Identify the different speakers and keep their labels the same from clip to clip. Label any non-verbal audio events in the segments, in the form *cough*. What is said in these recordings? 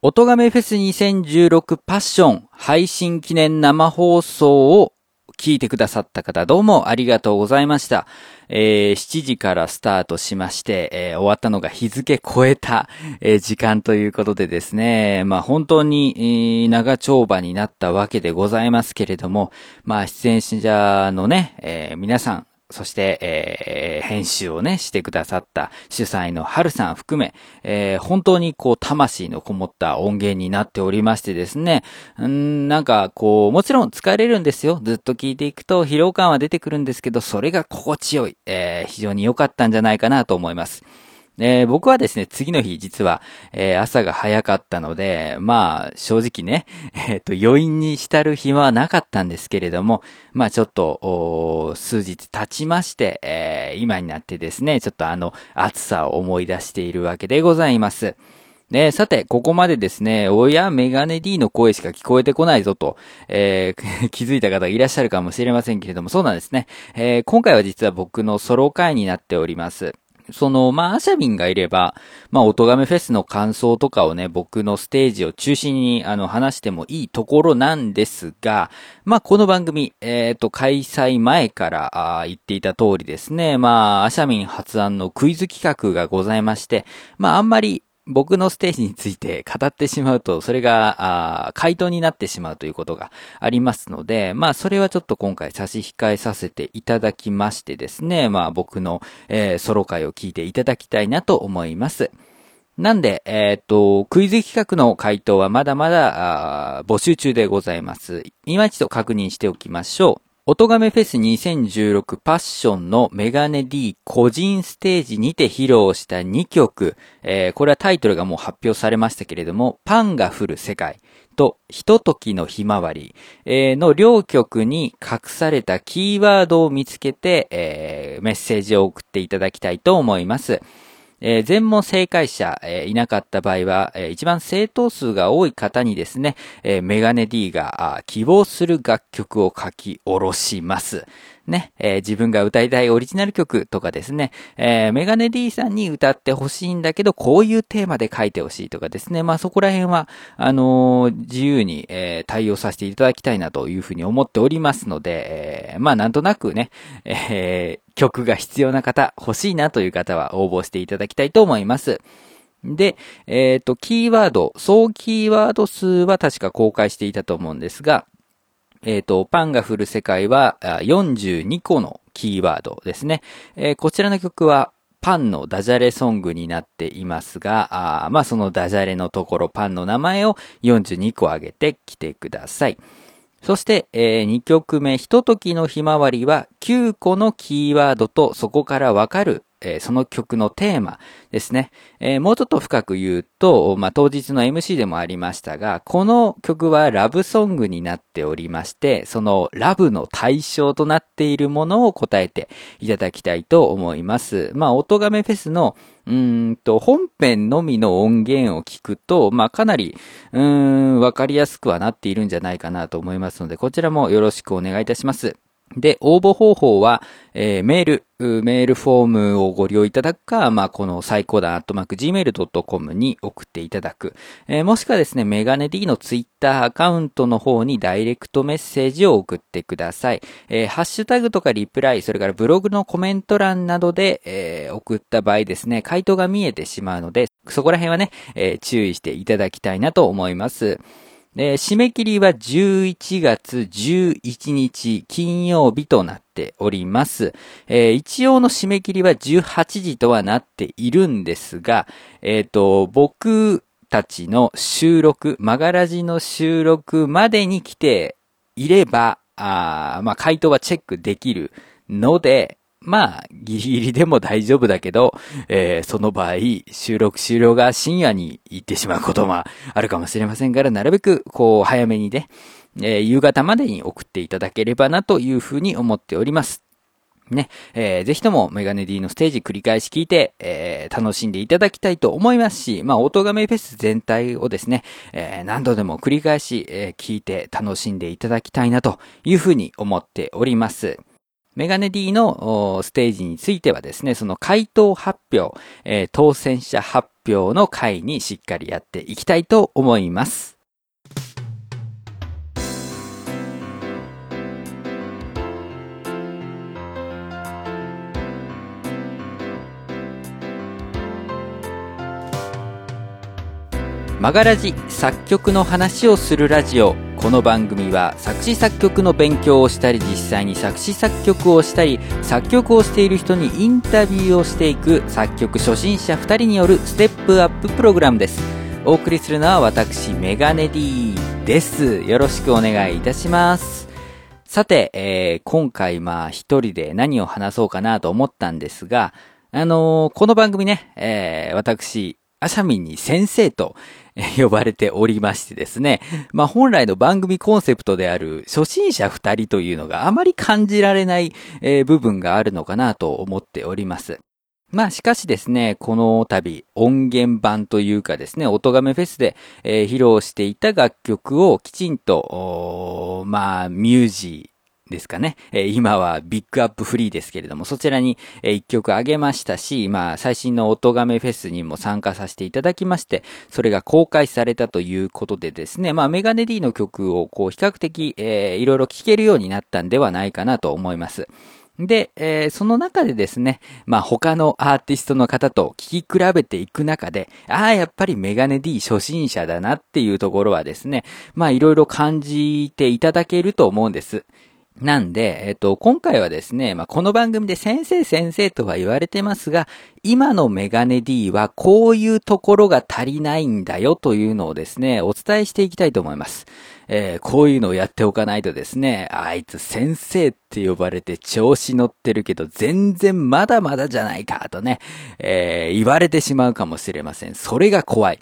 Speaker 1: 音亀フェス2016パッション配信記念生放送を聞いてくださった方、どうもありがとうございました。えー、7時からスタートしまして、えー、終わったのが日付超えた、えー、時間ということでですね、まあ本当に、えー、長丁場になったわけでございますけれども、まあ出演者のね、えー、皆さん、そして、えー、編集をね、してくださった主催の春さん含め、えー、本当にこう、魂のこもった音源になっておりましてですね、んなんかこう、もちろん疲れるんですよ。ずっと聞いていくと疲労感は出てくるんですけど、それが心地よい、えー、非常に良かったんじゃないかなと思います。えー、僕はですね、次の日、実は、えー、朝が早かったので、まあ、正直ね、*laughs* えっ、ー、と、余韻に浸る暇はなかったんですけれども、まあ、ちょっと、数日経ちまして、え今になってですね、ちょっとあの、暑さを思い出しているわけでございます。ねさて、ここまでですね、親メガネ D の声しか聞こえてこないぞと、えー、*laughs* 気づいた方がいらっしゃるかもしれませんけれども、そうなんですね。えー、今回は実は僕のソロ回になっております。その、まあ、アシャミンがいれば、まあ、音亀フェスの感想とかをね、僕のステージを中心に、あの、話してもいいところなんですが、まあ、この番組、えっ、ー、と、開催前から、あ言っていた通りですね、まあ、アシャミン発案のクイズ企画がございまして、まあ、あんまり、僕のステージについて語ってしまうと、それが、あ回答になってしまうということがありますので、まあ、それはちょっと今回差し控えさせていただきましてですね、まあ、僕の、えー、ソロ回を聞いていただきたいなと思います。なんで、えっ、ー、と、クイズ企画の回答はまだまだ募集中でございます。今一度確認しておきましょう。音亀フェス2016パッションのメガネ D 個人ステージにて披露した2曲、えー、これはタイトルがもう発表されましたけれども、パンが降る世界とひとときのひまわり、えー、の両曲に隠されたキーワードを見つけて、えー、メッセージを送っていただきたいと思います。えー、全問正解者、えー、いなかった場合は、えー、一番正答数が多い方にですね、えメガネ D が希望する楽曲を書き下ろします。ね、えー、自分が歌いたいオリジナル曲とかですね、えー、メガネ D さんに歌ってほしいんだけど、こういうテーマで書いてほしいとかですね、まあそこら辺は、あのー、自由に、え、対応させていただきたいなというふうに思っておりますので、え、まあなんとなくね、え、曲が必要な方、欲しいなという方は応募していただきたいと思います。で、えっ、と、キーワード、総キーワード数は確か公開していたと思うんですが、えっ、ー、と、パンが降る世界は42個のキーワードですね。えー、こちらの曲はパンのダジャレソングになっていますが、あまあそのダジャレのところパンの名前を42個挙げてきてください。そして、えー、2曲目、ひとときのひまわりは9個のキーワードとそこからわかるえ、その曲のテーマですね。え、もうちょっと深く言うと、まあ、当日の MC でもありましたが、この曲はラブソングになっておりまして、そのラブの対象となっているものを答えていただきたいと思います。まあ、音亀フェスのうんと、本編のみの音源を聞くと、まあ、かなり、うん、わかりやすくはなっているんじゃないかなと思いますので、こちらもよろしくお願いいたします。で、応募方法は、えー、メール、メールフォームをご利用いただくか、まあ、この最高段アットマーク gmail.com に送っていただく。えー、もしくはですね、メガネ D のツイッターアカウントの方にダイレクトメッセージを送ってください。えー、ハッシュタグとかリプライ、それからブログのコメント欄などで、えー、送った場合ですね、回答が見えてしまうので、そこら辺はね、えー、注意していただきたいなと思います。えー、締め切りは11月11日金曜日となっております。えー、一応の締め切りは18時とはなっているんですが、えっ、ー、と、僕たちの収録、マガラジの収録までに来ていれば、あまあ、回答はチェックできるので、まあ、ギリギリでも大丈夫だけど、えー、その場合、収録終了が深夜に行ってしまうこともあるかもしれませんから、なるべく、こう、早めにね、えー、夕方までに送っていただければなというふうに思っております。ね、えー、ぜひともメガネ D のステージ繰り返し聞いて、えー、楽しんでいただきたいと思いますし、まあ、音亀フェス全体をですね、えー、何度でも繰り返し、えー、聞いて楽しんでいただきたいなというふうに思っております。メガネ D のステージについてはですね、その回答発表、えー、当選者発表の回にしっかりやっていきたいと思います。マガラジ作曲の話をするラジオこの番組は作詞作曲の勉強をしたり実際に作詞作曲をしたり作曲をしている人にインタビューをしていく作曲初心者2人によるステップアッププログラムですお送りするのは私メガネ D です。よろしくお願いいたします。さて、えー、今回まあ一人で何を話そうかなと思ったんですがあのー、この番組ね、えー、私、アシャミンに先生と *laughs* 呼ばれておりましてですね。まあ本来の番組コンセプトである初心者二人というのがあまり感じられない、え部分があるのかなと思っております。まあしかしですね、この度音源版というかですね、音亀フェスで、えー、披露していた楽曲をきちんと、まあミュージー、ですかね。えー、今はビッグアップフリーですけれども、そちらに、えー、一曲あげましたし、まあ、最新の音亀フェスにも参加させていただきまして、それが公開されたということでですね、まあ、メガネ D の曲を、こう、比較的、えー、いろいろ聴けるようになったんではないかなと思います。で、えー、その中でですね、まあ他のアーティストの方と聞き比べていく中で、ああ、やっぱりメガネ D 初心者だなっていうところはですね、まあいろいろ感じていただけると思うんです。なんで、えっと、今回はですね、まあ、この番組で先生先生とは言われてますが、今のメガネ D はこういうところが足りないんだよというのをですね、お伝えしていきたいと思います。えー、こういうのをやっておかないとですね、あいつ先生って呼ばれて調子乗ってるけど全然まだまだじゃないかとね、えー、言われてしまうかもしれません。それが怖い。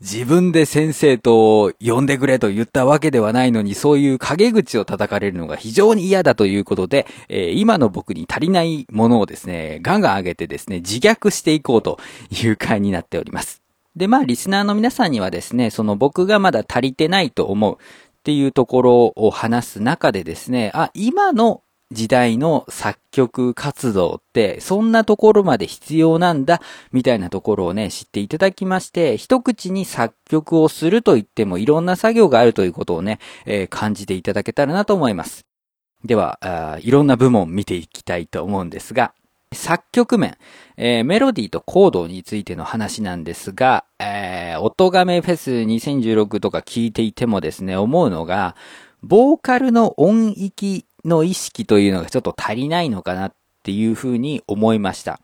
Speaker 1: 自分で先生と呼んでくれと言ったわけではないのに、そういう陰口を叩かれるのが非常に嫌だということで、えー、今の僕に足りないものをですね、ガンガン上げてですね、自虐していこうという回になっております。で、まあ、リスナーの皆さんにはですね、その僕がまだ足りてないと思うっていうところを話す中でですね、あ、今の時代の作曲活動ってそんなところまで必要なんだみたいなところをね知っていただきまして一口に作曲をすると言ってもいろんな作業があるということをね、えー、感じていただけたらなと思います。では、いろんな部門見ていきたいと思うんですが、作曲面、えー、メロディーとコードについての話なんですが、えー、音亀フェス2016とか聞いていてもですね、思うのが、ボーカルの音域の意識というのがちょっと足りないのかなっていうふうに思いました。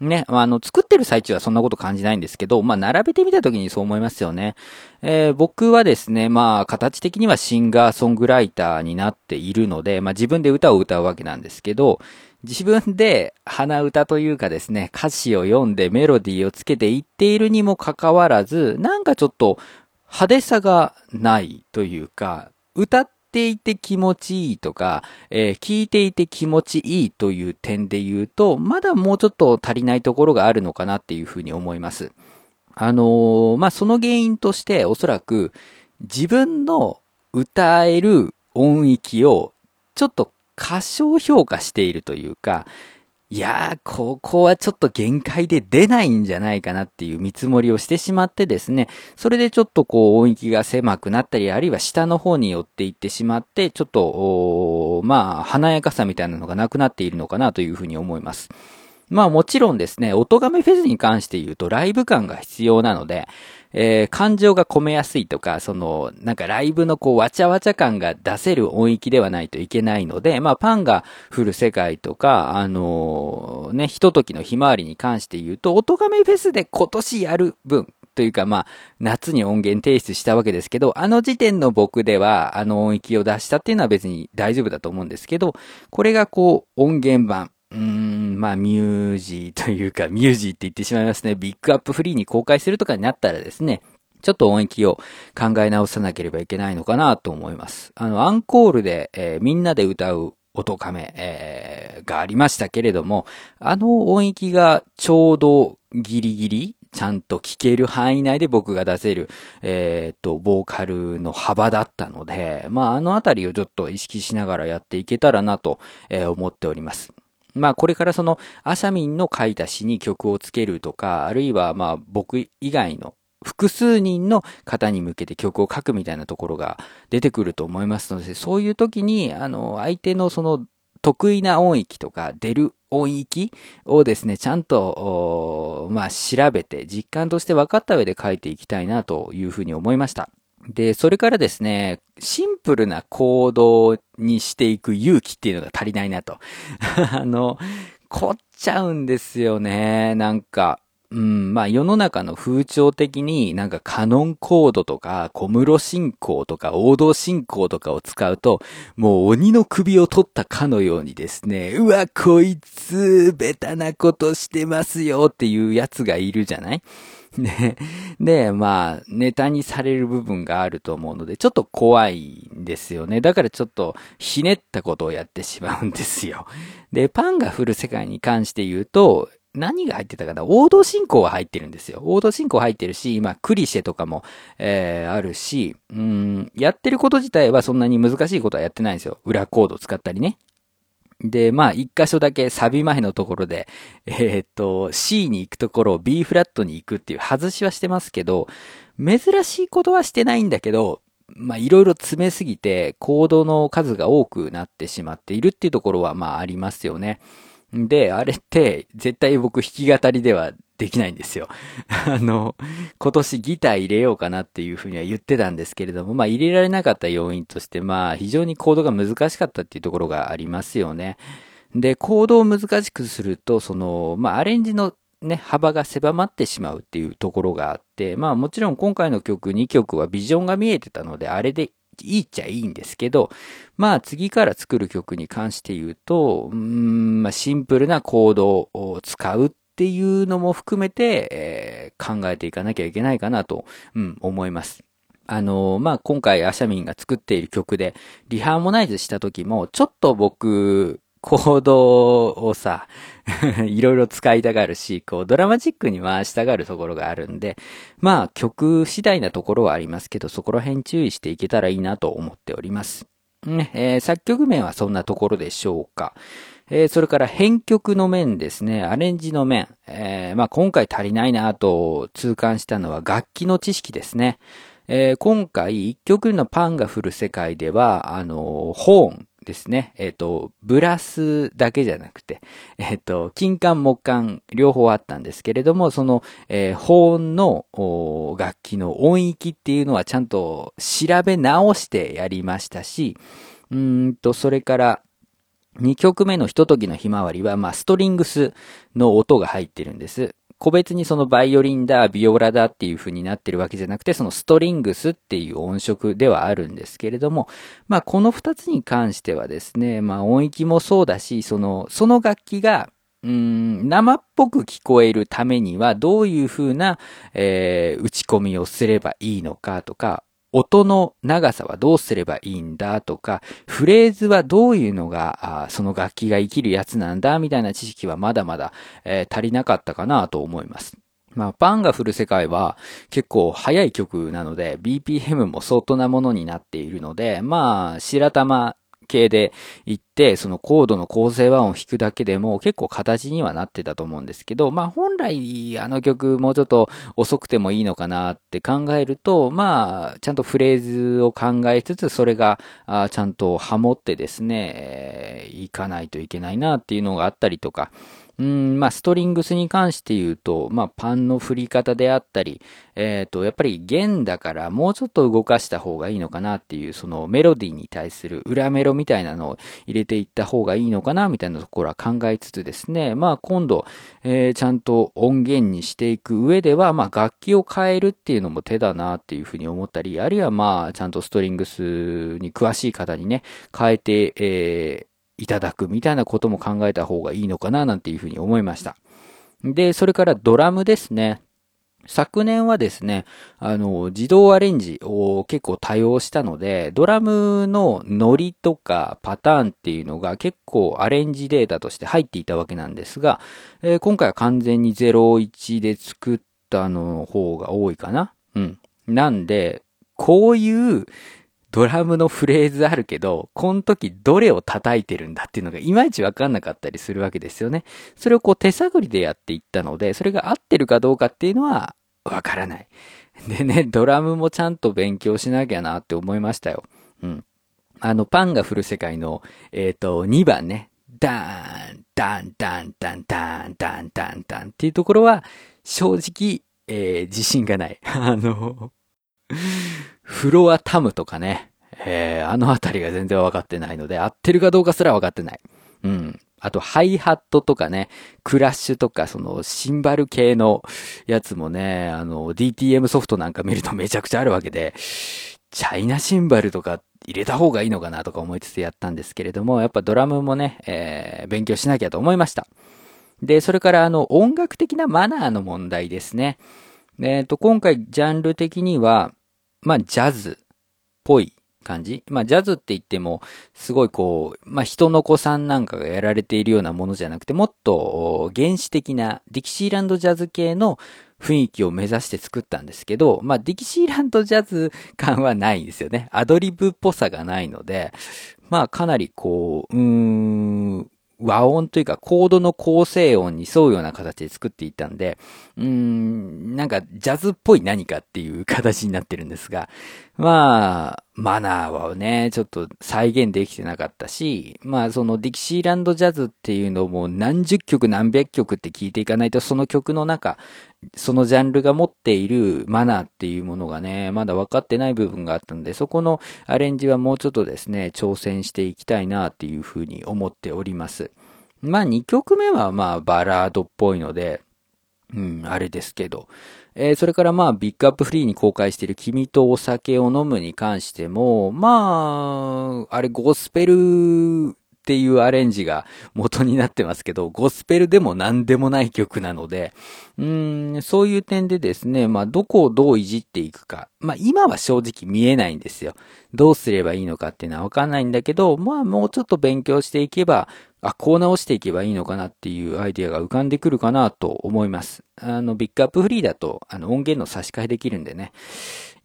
Speaker 1: ね、あの、作ってる最中はそんなこと感じないんですけど、まあ、並べてみた時にそう思いますよね。えー、僕はですね、まあ、形的にはシンガーソングライターになっているので、まあ、自分で歌を歌うわけなんですけど、自分で鼻歌というかですね、歌詞を読んでメロディーをつけていっているにもかかわらず、なんかちょっと派手さがないというか、歌っていて気持ちいいとか、えー、聞いていて気持ちいいという点で言うと、まだもうちょっと足りないところがあるのかなっていうふうに思います。あのー、まあ、その原因としておそらく自分の歌える音域をちょっと過小評価しているというか、いやー、ここはちょっと限界で出ないんじゃないかなっていう見積もりをしてしまってですね、それでちょっとこう音域が狭くなったり、あるいは下の方に寄っていってしまって、ちょっと、まあ、華やかさみたいなのがなくなっているのかなというふうに思います。まあもちろんですね、音亀フェスに関して言うとライブ感が必要なので、えー、感情が込めやすいとか、その、なんかライブのこう、わちゃわちゃ感が出せる音域ではないといけないので、まあ、パンが降る世界とか、あのー、ね、ひとときのひまわりに関して言うと、音亀フェスで今年やる分、というかまあ、夏に音源提出したわけですけど、あの時点の僕では、あの音域を出したっていうのは別に大丈夫だと思うんですけど、これがこう、音源版、うーん、まあ、ミュージーというか、*laughs* ミュージーって言ってしまいますね。ビッグアップフリーに公開するとかになったらですね、ちょっと音域を考え直さなければいけないのかなと思います。あの、アンコールで、えー、みんなで歌う音亀、えー、がありましたけれども、あの音域がちょうどギリギリちゃんと聞ける範囲内で僕が出せる、えー、っと、ボーカルの幅だったので、まあ、あのあたりをちょっと意識しながらやっていけたらなと、えー、思っております。まあこれからそのアシャミンの書いた詩に曲をつけるとか、あるいはまあ僕以外の複数人の方に向けて曲を書くみたいなところが出てくると思いますので、そういう時に、あの、相手のその得意な音域とか出る音域をですね、ちゃんと、まあ調べて実感として分かった上で書いていきたいなというふうに思いました。で、それからですね、シンプルな行動にしていく勇気っていうのが足りないなと。*laughs* あの、凝っちゃうんですよね。なんか、うん、まあ世の中の風潮的になんかカノンコードとか小室進行とか王道進行とかを使うと、もう鬼の首を取ったかのようにですね、うわ、こいつ、ベタなことしてますよっていうやつがいるじゃない？で、で、まあ、ネタにされる部分があると思うので、ちょっと怖いんですよね。だからちょっとひねったことをやってしまうんですよ。で、パンが降る世界に関して言うと、何が入ってたかな？王道進行は入ってるんですよ。王道進行入ってるし、今、クリシェとかも、えー、あるし、うん、やってること自体はそんなに難しいことはやってないんですよ。裏コード使ったりね。で、まあ、一箇所だけサビ前のところで、えー、っと、C に行くところを B フラットに行くっていう外しはしてますけど、珍しいことはしてないんだけど、まあ、いろいろ詰めすぎて、コードの数が多くなってしまっているっていうところは、まあ、ありますよね。で、あれって、絶対僕弾き語りではできないんですよ。*laughs* あの、今年ギター入れようかなっていうふうには言ってたんですけれども、まあ入れられなかった要因として、まあ非常にコードが難しかったっていうところがありますよね。で、コードを難しくすると、その、まあアレンジのね、幅が狭まってしまうっていうところがあって、まあもちろん今回の曲2曲はビジョンが見えてたので、あれでいいっちゃいいんですけど、まあ次から作る曲に関して言うと、うん、まあシンプルなコードを使うっっていうのも含めて、えー、考えていかなきゃいけないかなと、うん、思います。あのまあ、今回アシャミンが作っている曲で、リハーモナイズした時も、ちょっと僕、コードをさ、*laughs* いろいろ使いたがるし、こう、ドラマチックに回したがるところがあるんで、まあ、曲次第なところはありますけど、そこら辺注意していけたらいいなと思っております。ね、えー、作曲面はそんなところでしょうか。えー、それから編曲の面ですね、アレンジの面。えー、まあ今回足りないなと痛感したのは楽器の知識ですね。えー、今回一曲のパンが降る世界では、あの、ホーンですね。えっ、ー、と、ブラスだけじゃなくて、えっ、ー、と、金管木管両方あったんですけれども、その、えー、保音の楽器の音域っていうのはちゃんと調べ直してやりましたし、うんと、それから、2曲目のひとときのひまわりは、まあ、ストリングスの音が入ってるんです。個別にそのバイオリンだ、ビオラだっていう風になってるわけじゃなくて、そのストリングスっていう音色ではあるんですけれども、まあこの二つに関してはですね、まあ音域もそうだし、その、その楽器が、うん、生っぽく聞こえるためにはどういう風な、えー、打ち込みをすればいいのかとか、音の長さはどうすればいいんだとか、フレーズはどういうのが、その楽器が生きるやつなんだみたいな知識はまだまだ、えー、足りなかったかなと思います。まあ、パンが振る世界は結構速い曲なので、BPM も相当なものになっているので、まあ、白玉系で行って、そのコードの構成和音を弾くだけでも結構形にはなってたと思うんですけど、まあ本来あの曲もうちょっと遅くてもいいのかなって考えると、まあちゃんとフレーズを考えつつ、それがあちゃんとハモってですね、えー、いかないといけないなっていうのがあったりとか、うん、まあ、ストリングスに関して言うと、まあ、パンの振り方であったり、え、ー、と、やっぱり弦だからもうちょっと動かした方がいいのかなっていう、そのメロディーに対する裏メロみたいなのを入れていった方がいいのかなみたいなところは考えつつですね、まあ、今度、えー、ちゃんと音源にしていく上では、まあ、楽器を変えるっていうのも手だなっていうふうに思ったり、あるいはまあ、ちゃんとストリングスに詳しい方にね、変えて、えーいただくみたいなことも考えた方がいいのかななんていうふうに思いました。で、それからドラムですね。昨年はですね、あの、自動アレンジを結構多用したので、ドラムのノリとかパターンっていうのが結構アレンジデータとして入っていたわけなんですが、えー、今回は完全に01で作っターの方が多いかな。うん。なんで、こういうドラムのフレーズあるけど、この時どれを叩いてるんだっていうのがいまいちわかんなかったりするわけですよね。それをこう手探りでやっていったので、それが合ってるかどうかっていうのはわからない。でね、ドラムもちゃんと勉強しなきゃなって思いましたよ。うん。あの、パンが降る世界の、えっ、ー、と、2番ね。ダーン、ダン、ダン、ダン、ダン、ダン、ダン、ダンっていうところは、正直、えー、自信がない。あの、フロアタムとかね、えー、あのあたりが全然分かってないので、合ってるかどうかすら分かってない。うん。あと、ハイハットとかね、クラッシュとか、その、シンバル系のやつもね、あの、DTM ソフトなんか見るとめちゃくちゃあるわけで、チャイナシンバルとか入れた方がいいのかなとか思いつつやったんですけれども、やっぱドラムもね、えー、勉強しなきゃと思いました。で、それからあの、音楽的なマナーの問題ですね。えっ、ー、と、今回ジャンル的には、まあ、ジャズっぽい感じまあ、ジャズって言っても、すごいこう、まあ、人の子さんなんかがやられているようなものじゃなくて、もっと原始的なディキシーランドジャズ系の雰囲気を目指して作ったんですけど、まあ、ディキシーランドジャズ感はないんですよね。アドリブっぽさがないので、まあ、かなりこう、うーん、和音というかコードの構成音に沿うような形で作っていったんで、うーん、なんかジャズっぽい何かっていう形になってるんですが、まあ、マナーはね、ちょっと再現できてなかったし、まあそのディキシーランドジャズっていうのも何十曲何百曲って聞いていかないとその曲の中、そのジャンルが持っているマナーっていうものがね、まだ分かってない部分があったので、そこのアレンジはもうちょっとですね、挑戦していきたいなっていうふうに思っております。まあ2曲目はまあバラードっぽいので、うん、あれですけど。えー、それからまあ、ビッグアップフリーに公開している君とお酒を飲むに関しても、まあ、あれゴスペルっていうアレンジが元になってますけど、ゴスペルでも何でもない曲なので、うーん、そういう点でですね、まあ、どこをどういじっていくか。まあ、今は正直見えないんですよ。どうすればいいのかっていうのはわかんないんだけど、まあ、もうちょっと勉強していけば、あ、こう直していけばいいのかなっていうアイディアが浮かんでくるかなと思います。あの、ビッグアップフリーだと、あの、音源の差し替えできるんでね、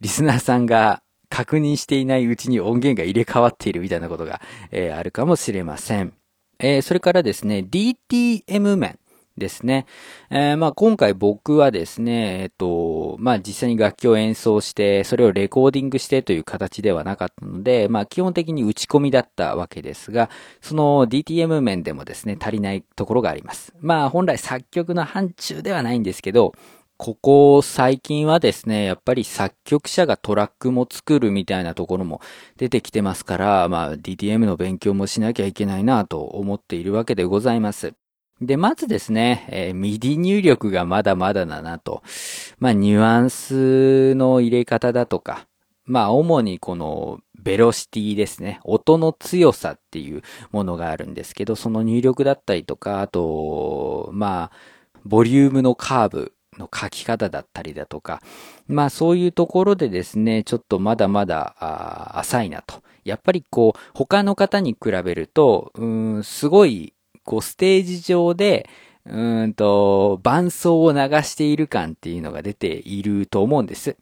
Speaker 1: リスナーさんが確認していないうちに音源が入れ替わっているみたいなことが、えー、あるかもしれません。えー、それからですね、DTM 面。ですね。えー、まあ今回僕はですね、えっと、まあ実際に楽器を演奏して、それをレコーディングしてという形ではなかったので、まあ基本的に打ち込みだったわけですが、その DTM 面でもですね、足りないところがあります。まあ本来作曲の範疇ではないんですけど、ここ最近はですね、やっぱり作曲者がトラックも作るみたいなところも出てきてますから、まあ DTM の勉強もしなきゃいけないなと思っているわけでございます。で、まずですね、えー、 MIDI 入力がまだまだだなと。まあニュアンスの入れ方だとか、まあ主にこのベロシティですね。音の強さっていうものがあるんですけど、その入力だったりとか、あと、まあ、ボリュームのカーブの書き方だったりだとか、まあそういうところでですね、ちょっとまだまだ浅いなと。やっぱりこう、他の方に比べると、うん、すごい、こう、ステージ上で、うんと、伴奏を流している感っていうのが出ていると思うんです。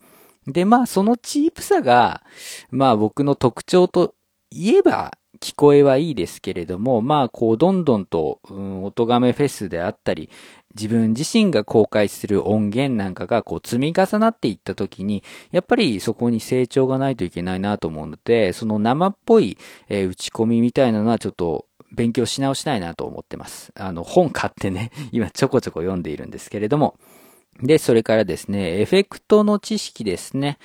Speaker 1: で、まあそのチープさが、まあ僕の特徴と言えば聞こえはいいですけれども、まあこうどんどんと、うん、音亀フェスであったり、自分自身が公開する音源なんかがこう積み重なっていった時に、やっぱりそこに成長がないといけないなと思うので、その生っぽい、えー、打ち込みみたいなのはちょっと勉強し直したいなと思ってます。あの、本買ってね、*laughs* 今ちょこちょこ読んでいるんですけれども。で、それからですね、エフェクトの知識ですね。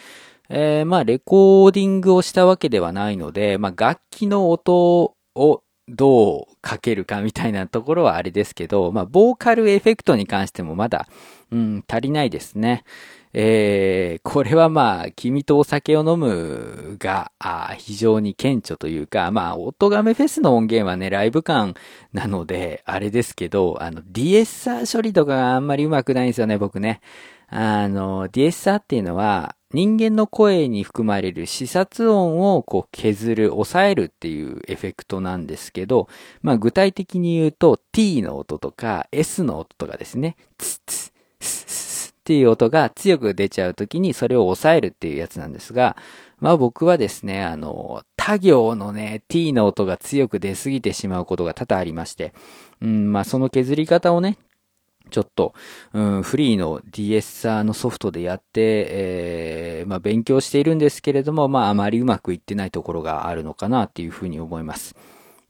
Speaker 1: えー、まあ、レコーディングをしたわけではないので、まあ、楽器の音をどうかけるかみたいなところはあれですけど、まあ、ボーカルエフェクトに関してもまだ、うん、足りないですね。えー、これはまあ、君とお酒を飲むが、非常に顕著というか、まあ、音亀フェスの音源はね、ライブ感なので、あれですけど、あの、DSR 処理とかがあんまりうまくないんですよね、僕ね。あの、DSR っていうのは、人間の声に含まれる視察音をこう削る、抑えるっていうエフェクトなんですけど、まあ具体的に言うと t の音とか s の音とかですね、つつ、すすっっていう音が強く出ちゃうときにそれを抑えるっていうやつなんですが、まあ僕はですね、あの、他行のね、t の音が強く出すぎてしまうことが多々ありまして、うん、まあその削り方をね、ちょっと、うん、フリーの DS のソフトでやって、えー、まあ勉強しているんですけれども、まああまりうまくいってないところがあるのかなっていうふうに思います。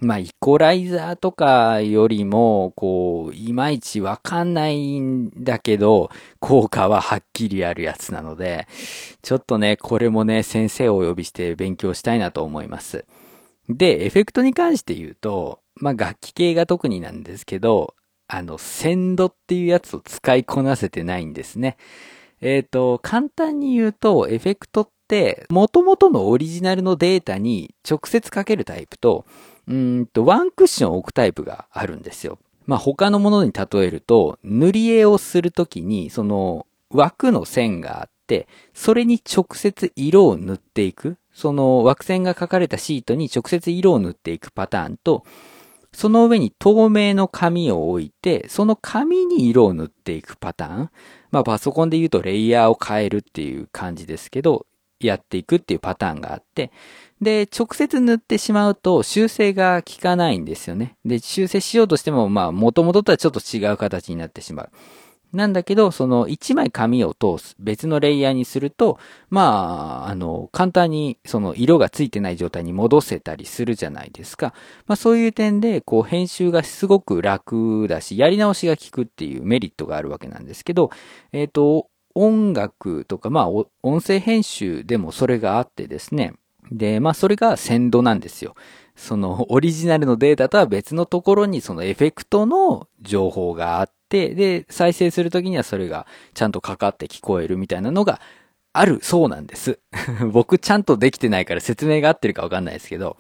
Speaker 1: まあ、イコライザーとかよりも、こう、いまいちわかんないんだけど、効果ははっきりあるやつなので、ちょっとね、これもね、先生をお呼びして勉強したいなと思います。で、エフェクトに関して言うと、まあ、楽器系が特になんですけど、あの、センドっていうやつを使いこなせてないんですね。えっ、ー、と、簡単に言うと、エフェクトって、元々のオリジナルのデータに直接かけるタイプと、うんと、ワンクッション置くタイプがあるんですよ。まあ、他のものに例えると、塗り絵をするときに、その枠の線があって、それに直接色を塗っていく。その枠線が書かれたシートに直接色を塗っていくパターンと、その上に透明の紙を置いて、その紙に色を塗っていくパターン。まあパソコンで言うとレイヤーを変えるっていう感じですけど、やっていくっていうパターンがあって、で、直接塗ってしまうと修正が効かないんですよね。で、修正しようとしても、まあ、元々とはちょっと違う形になってしまう。なんだけど、その一枚紙を通す、別のレイヤーにすると、まあ、あの、簡単にその色がついてない状態に戻せたりするじゃないですか。まあそういう点で、こう編集がすごく楽だし、やり直しが効くっていうメリットがあるわけなんですけど、えっ、ー、と、音楽とか、まあ、音声編集でもそれがあってですね。で、まあ、それが鮮度なんですよ。その、オリジナルのデータとは別のところにそのエフェクトの情報があって、で、再生するときにはそれがちゃんとかかって聞こえるみたいなのがあるそうなんです。*laughs* 僕ちゃんとできてないから説明が合ってるかわかんないですけど。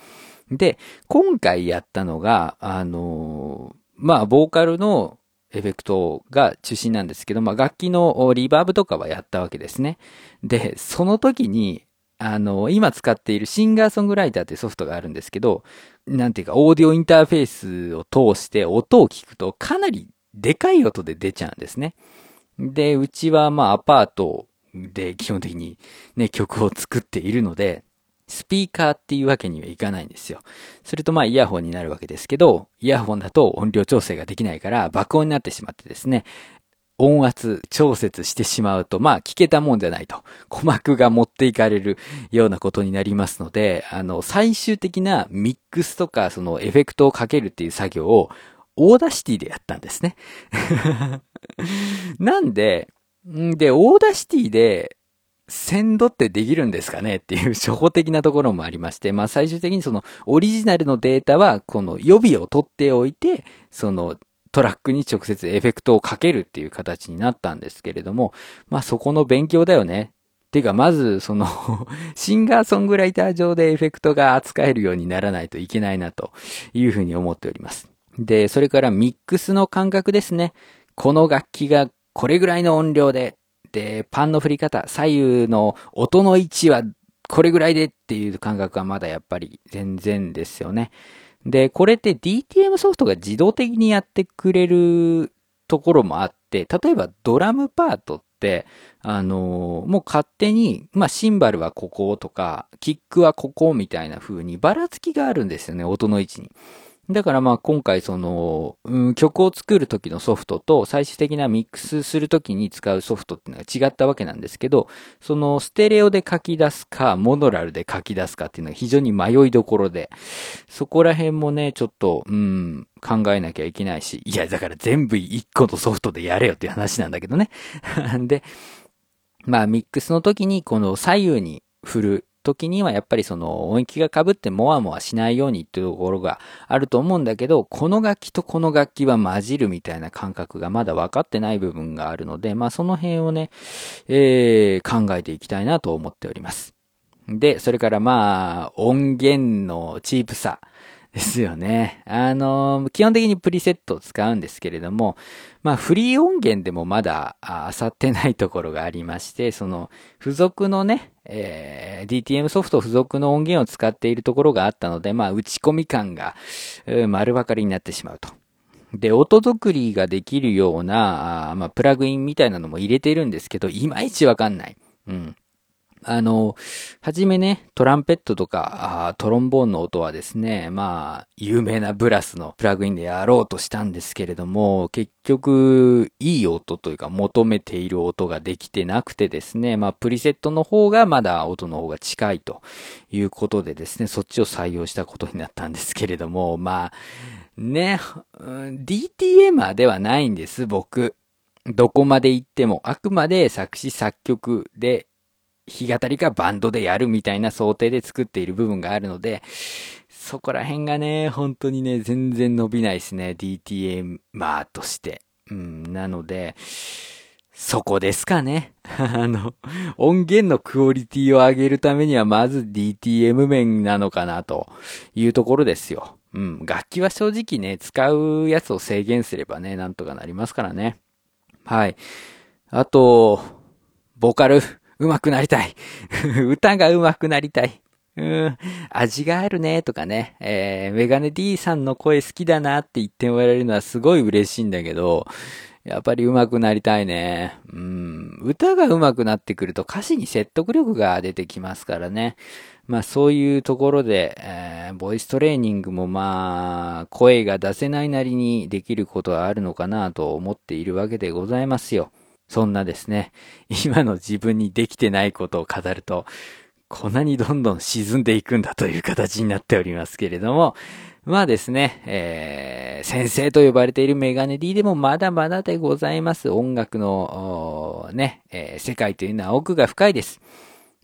Speaker 1: で、今回やったのが、あのー、まあ、ボーカルのエフェクトが中心なんですけど、まあ、楽器のリバーブとかはやったわけですね。で、その時に、あの、今使っているシンガーソングライターってソフトがあるんですけど、なんていうか、オーディオインターフェースを通して音を聞くとかなりでかい音で出ちゃうんですね。で、うちはまあアパートで基本的にね、曲を作っているので、スピーカーっていうわけにはいかないんですよ。それとまあイヤホンになるわけですけど、イヤホンだと音量調整ができないから爆音になってしまってですね、音圧調節してしまうと、まあ聞けたもんじゃないと。鼓膜が持っていかれるようなことになりますので、あの、最終的なミックスとかそのエフェクトをかけるっていう作業を Audacity でやったんですね。*laughs* なんで、で、 Audacity でセンドってできるんですかねっていう初歩的なところもありまして、まあ最終的にそのオリジナルのデータはこの予備を取っておいて、そのトラックに直接エフェクトをかけるっていう形になったんですけれども、まあそこの勉強だよね。てか、まず、その *laughs* シンガーソングライター上でエフェクトが扱えるようにならないといけないなというふうに思っております。で、それからミックスの感覚ですね。この楽器がこれぐらいの音量で、で、パンの振り方、左右の音の位置はこれぐらいでっていう感覚はまだやっぱり全然ですよね。で、これって DTM ソフトが自動的にやってくれるところもあって、例えばドラムパートって、あのー、もう勝手に、まあ、シンバルはこことか、キックはここみたいな風にばらつきがあるんですよね、音の位置に。だからまあ今回その、うん、曲を作る時のソフトと最終的なミックスする時に使うソフトっていうのが違ったわけなんですけど、そのステレオで書き出すか、モノラルで書き出すかっていうのが非常に迷いどころで、そこら辺もね、ちょっと、うん、考えなきゃいけないし、いや、だから全部一個のソフトでやれよっていう話なんだけどね。*laughs* で、まあミックスの時にこの左右に振る時にはやっぱりその音域が被ってもわもわしないようにっていうところがあると思うんだけど、この楽器とこの楽器は混じるみたいな感覚がまだ分かってない部分があるので、まあその辺をね、えー、考えていきたいなと思っております。で、それからまあ、音源のチープさ。ですよね。あの、基本的にプリセットを使うんですけれども、まあ、フリー音源でもまだ、あさってないところがありまして、その、付属のね、えー、DTM ソフト付属の音源を使っているところがあったので、まあ、打ち込み感が、丸分かりになってしまうと。で、音作りができるような、あまあ、プラグインみたいなのも入れてるんですけど、いまいちわかんない。うん。あの、はじめね、トランペットとか、トロンボーンの音はですね、まあ、有名なブラスのプラグインでやろうとしたんですけれども、結局、いい音というか、求めている音ができてなくてですね、まあ、プリセットの方がまだ音の方が近いということでですね、そっちを採用したことになったんですけれども、まあ、ね、DTM ではないんです、僕。どこまで行っても、あくまで作詞作曲で弾き語りかバンドでやるみたいな想定で作っている部分があるので、そこら辺がね、本当にね、全然伸びないですね。DTM マーとして。うん、なので、そこですかね。*laughs* あの、音源のクオリティを上げるためにはまず DTM 面なのかなというところですよ。うん、楽器は正直ね、使うやつを制限すればね、なんとかなりますからね。はい。あと、ボーカル。上手くなりたい。*laughs* 歌が上手くなりたい。うん、味があるね、とかね。えー、メガネ D さんの声好きだなって言ってもらえるのはすごい嬉しいんだけど、やっぱり上手くなりたいね。うん、歌が上手くなってくると歌詞に説得力が出てきますからね。まあそういうところで、えー、ボイストレーニングもまあ、声が出せないなりにできることはあるのかなと思っているわけでございますよ。そんなですね、*laughs* 今の自分にできてないことを語ると、こんなにどんどん沈んでいくんだという形になっておりますけれども、まあですね、えー、先生と呼ばれているメガネ D でもまだまだでございます。音楽の、ね、えー、世界というのは奥が深いです。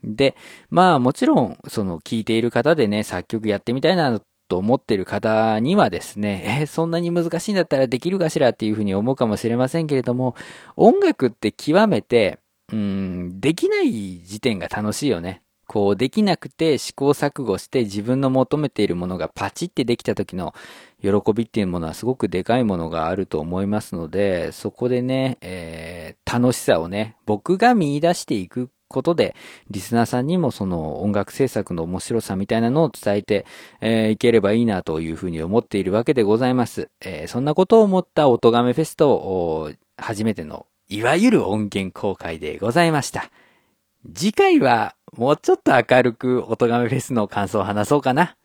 Speaker 1: で、まあもちろん、その聞いている方でね、作曲やってみたいなと思ってる方にはですね、*laughs* えそんなに難しいんだったらできるかしらっていうふうに思うかもしれませんけれども、音楽って極めて、うん、できない時点が楽しいよね。こう、できなくて試行錯誤して自分の求めているものがパチってできた時の喜びっていうものはすごくでかいものがあると思いますので、そこでね、えー、楽しさをね、僕が見出していくことで、リスナーさんにもその音楽制作の面白さみたいなのを伝えて、えー、いければいいなというふうに思っているわけでございます。えー、そんなことを思った音亀フェスト、初めての、いわゆる音源公開でございました。次回は、もうちょっと明るく音亀フェスの感想を話そうかな。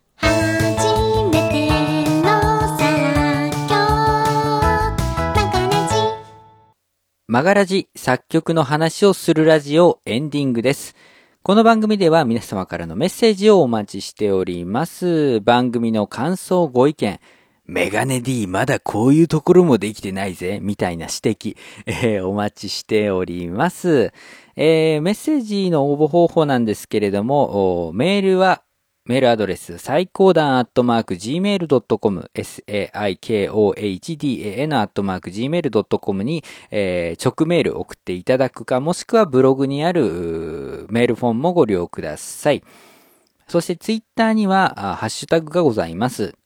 Speaker 1: マガラジ作曲の話をするラジオエンディングです。この番組では皆様からのメッセージをお待ちしております。番組の感想、ご意見、メガネ D まだこういうところもできてないぜ、みたいな指摘、えー、お待ちしております。えー、メッセージの応募方法なんですけれども、メールはメールアドレス、最高段アットマーク gmail.com、saikohdan アットマーク gmail.com に、えー、直メール送っていただくか、もしくはブログにあるメールフォンもご利用ください。そしてツイッターには、ハッシュタグがございます。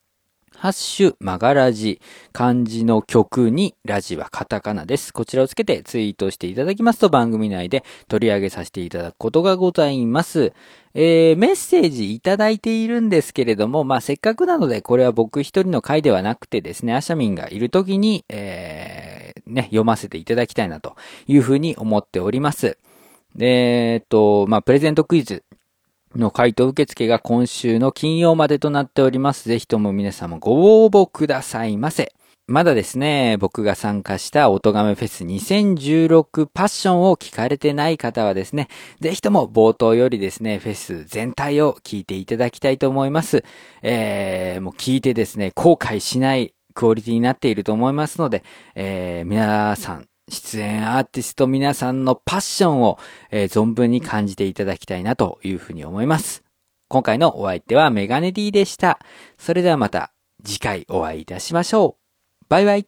Speaker 1: ハッシュ、マガラジ、漢字の曲に、ラジはカタカナです。こちらをつけてツイートしていただきますと番組内で取り上げさせていただくことがございます。えー、メッセージいただいているんですけれども、まあ、せっかくなので、これは僕一人の回ではなくてですね、アシャミンがいるときに、えー、ね、読ませていただきたいなというふうに思っております。で、えっと、まあ、プレゼントクイズの回答受付が今週の金曜までとなっております。ぜひとも皆様ご応募くださいませ。まだですね、僕が参加した音亀フェス2016パッションを聞かれてない方はですね、ぜひとも冒頭よりですね、フェス全体を聞いていただきたいと思います。えー、もう聞いてですね、後悔しないクオリティになっていると思いますので、えー、皆さん、出演アーティスト皆さんのパッションを、えー、存分に感じていただきたいなというふうに思います。今回のお相手はメガネ D でした。それではまた次回お会いいたしましょう。バイバイ。